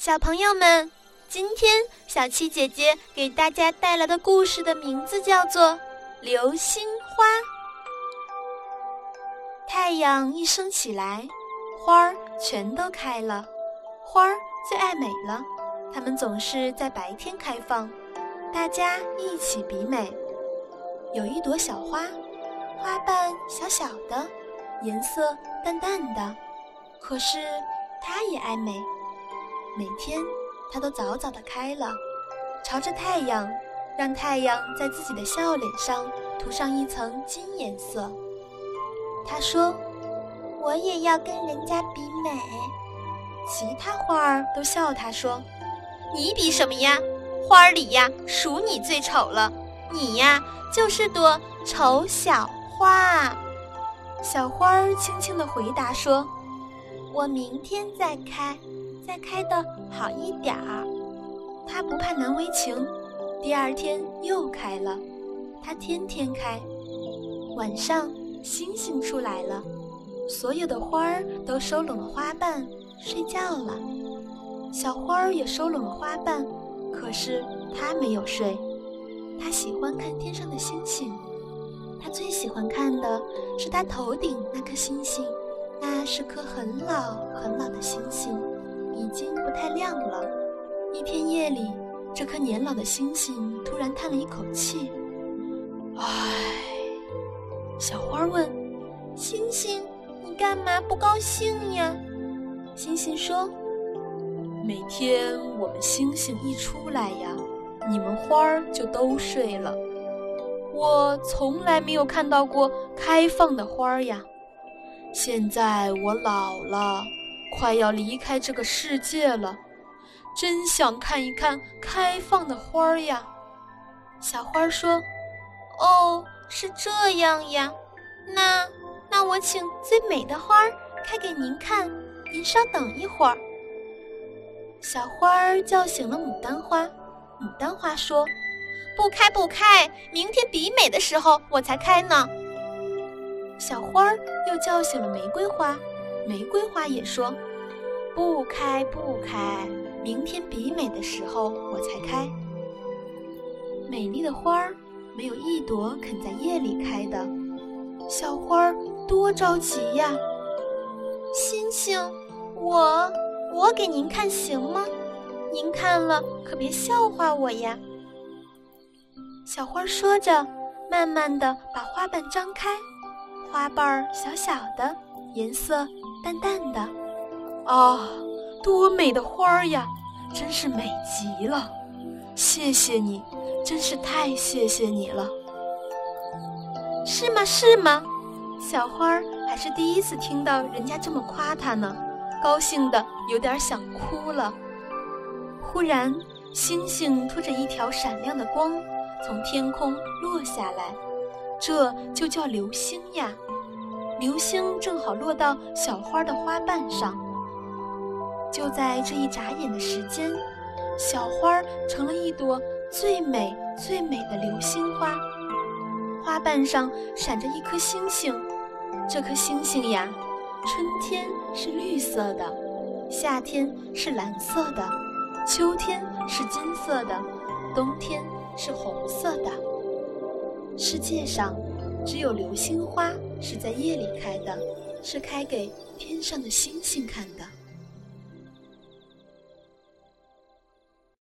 小朋友们，今天小七姐姐给大家带来的故事的名字叫做《流星花》。太阳一升起来，花儿全都开了。花儿最爱美了，它们总是在白天开放，大家一起比美。有一朵小花，花瓣小小的，颜色淡淡的，可是它也爱美。每天，它都早早的开了，朝着太阳，让太阳在自己的笑脸上涂上一层金颜色。他说：“我也要跟人家比美。”其他花儿都笑他说：“你比什么呀？花儿里呀，数你最丑了。你呀，就是朵丑小花。”小花儿轻轻地回答说：“我明天再开。”再开的好一点儿，它不怕难为情。第二天又开了，它天天开。晚上，星星出来了，所有的花儿都收拢了花瓣，睡觉了。小花儿也收拢了花瓣，可是它没有睡。它喜欢看天上的星星，它最喜欢看的是它头顶那颗星星，那是颗很老很老的星星。已经不太亮了。一天夜里，这颗年老的星星突然叹了一口气：“唉。”小花问：“星星，你干嘛不高兴呀？”星星说：“每天我们星星一出来呀，你们花儿就都睡了。我从来没有看到过开放的花儿呀。现在我老了。”快要离开这个世界了，真想看一看开放的花儿呀！小花说：“哦，是这样呀，那那我请最美的花儿开给您看，您稍等一会儿。”小花儿叫醒了牡丹花，牡丹花说：“不开不开，明天比美的时候我才开呢。”小花儿又叫醒了玫瑰花。玫瑰花也说：“不开不开，明天比美的时候我才开。”美丽的花儿没有一朵肯在夜里开的，小花儿多着急呀！星星，我我给您看行吗？您看了可别笑话我呀！小花说着，慢慢的把花瓣张开，花瓣儿小小的，颜色。淡淡的，啊，多美的花儿呀！真是美极了，谢谢你，真是太谢谢你了。是吗？是吗？小花儿还是第一次听到人家这么夸她呢，高兴的有点想哭了。忽然，星星拖着一条闪亮的光从天空落下来，这就叫流星呀。流星正好落到小花的花瓣上，就在这一眨眼的时间，小花成了一朵最美最美的流星花。花瓣上闪着一颗星星，这颗星星呀，春天是绿色的，夏天是蓝色的，秋天是金色的，冬天是红色的。世界上。只有流星花是在夜里开的，是开给天上的星星看的。